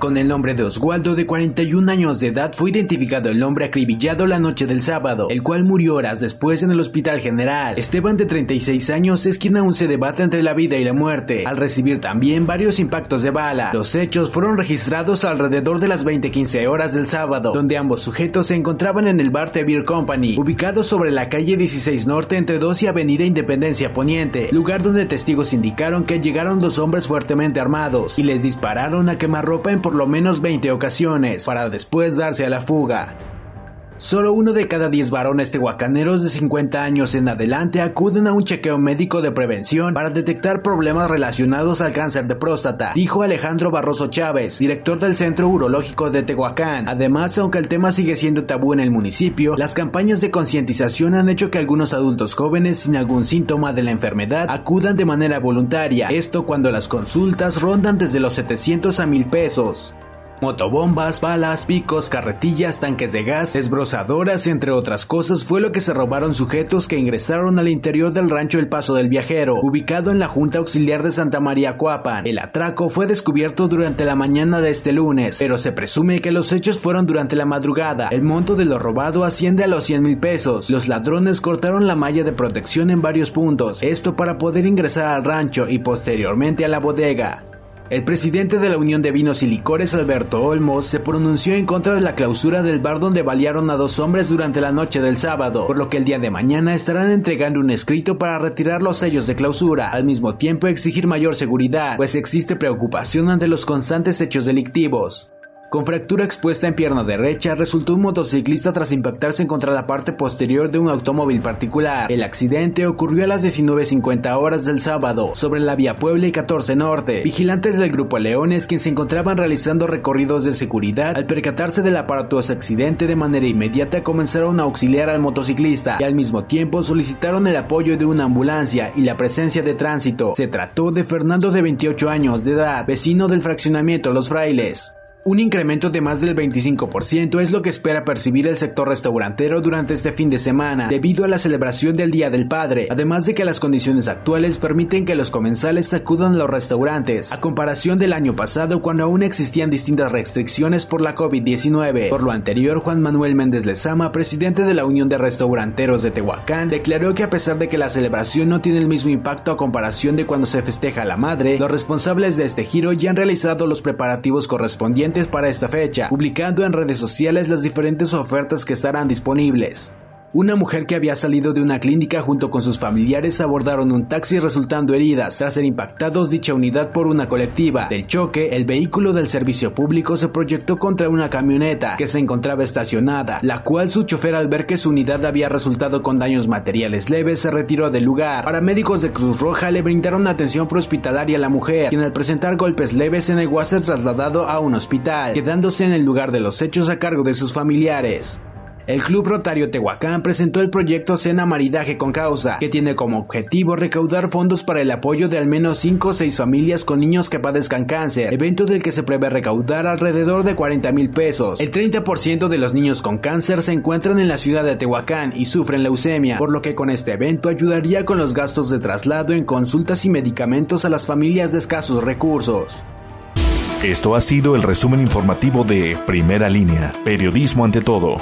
Con el nombre de Oswaldo, de 41 años de edad, fue identificado el hombre acribillado la noche del sábado, el cual murió horas después en el Hospital General. Esteban, de 36 años, es quien aún se debate entre la vida y la muerte, al recibir también varios impactos de bala. Los hechos fueron registrados alrededor de las 20:15 horas del sábado, donde ambos sujetos se encontraban en el bar The Beer Company, ubicado sobre la calle 16 Norte entre 2 y Avenida Independencia Poniente, lugar donde testigos indicaron que llegaron dos hombres fuertemente armados y les dispararon a quemarropa en por lo menos 20 ocasiones, para después darse a la fuga. Solo uno de cada 10 varones tehuacaneros de 50 años en adelante acuden a un chequeo médico de prevención para detectar problemas relacionados al cáncer de próstata, dijo Alejandro Barroso Chávez, director del Centro Urológico de Tehuacán. Además, aunque el tema sigue siendo tabú en el municipio, las campañas de concientización han hecho que algunos adultos jóvenes sin algún síntoma de la enfermedad acudan de manera voluntaria, esto cuando las consultas rondan desde los 700 a 1000 pesos. Motobombas, balas, picos, carretillas, tanques de gas, esbrozadoras, entre otras cosas, fue lo que se robaron sujetos que ingresaron al interior del rancho El Paso del Viajero, ubicado en la Junta Auxiliar de Santa María Cuapan. El atraco fue descubierto durante la mañana de este lunes, pero se presume que los hechos fueron durante la madrugada. El monto de lo robado asciende a los 100 mil pesos. Los ladrones cortaron la malla de protección en varios puntos, esto para poder ingresar al rancho y posteriormente a la bodega. El presidente de la Unión de Vinos y Licores, Alberto Olmos, se pronunció en contra de la clausura del bar donde balearon a dos hombres durante la noche del sábado, por lo que el día de mañana estarán entregando un escrito para retirar los sellos de clausura, al mismo tiempo exigir mayor seguridad, pues existe preocupación ante los constantes hechos delictivos. Con fractura expuesta en pierna derecha, resultó un motociclista tras impactarse contra la parte posterior de un automóvil particular. El accidente ocurrió a las 19.50 horas del sábado, sobre la vía Puebla y 14 Norte. Vigilantes del Grupo Leones, quienes se encontraban realizando recorridos de seguridad, al percatarse del aparatoso accidente de manera inmediata comenzaron a auxiliar al motociclista y al mismo tiempo solicitaron el apoyo de una ambulancia y la presencia de tránsito. Se trató de Fernando de 28 años de edad, vecino del fraccionamiento Los Frailes. Un incremento de más del 25% es lo que espera percibir el sector restaurantero durante este fin de semana, debido a la celebración del Día del Padre, además de que las condiciones actuales permiten que los comensales acudan a los restaurantes, a comparación del año pasado cuando aún existían distintas restricciones por la COVID-19. Por lo anterior, Juan Manuel Méndez Lezama, presidente de la Unión de Restauranteros de Tehuacán, declaró que a pesar de que la celebración no tiene el mismo impacto a comparación de cuando se festeja la madre, los responsables de este giro ya han realizado los preparativos correspondientes para esta fecha, publicando en redes sociales las diferentes ofertas que estarán disponibles. Una mujer que había salido de una clínica junto con sus familiares abordaron un taxi resultando heridas tras ser impactados dicha unidad por una colectiva. Del choque, el vehículo del servicio público se proyectó contra una camioneta que se encontraba estacionada, la cual su chofer al ver que su unidad había resultado con daños materiales leves se retiró del lugar. Paramédicos de Cruz Roja le brindaron atención prehospitalaria a la mujer, quien al presentar golpes leves se negó a ser trasladado a un hospital, quedándose en el lugar de los hechos a cargo de sus familiares. El Club Rotario Tehuacán presentó el proyecto Cena Maridaje con Causa, que tiene como objetivo recaudar fondos para el apoyo de al menos 5 o 6 familias con niños que padezcan cáncer, evento del que se prevé recaudar alrededor de 40 mil pesos. El 30% de los niños con cáncer se encuentran en la ciudad de Tehuacán y sufren leucemia, por lo que con este evento ayudaría con los gastos de traslado en consultas y medicamentos a las familias de escasos recursos. Esto ha sido el resumen informativo de Primera Línea, Periodismo ante todo.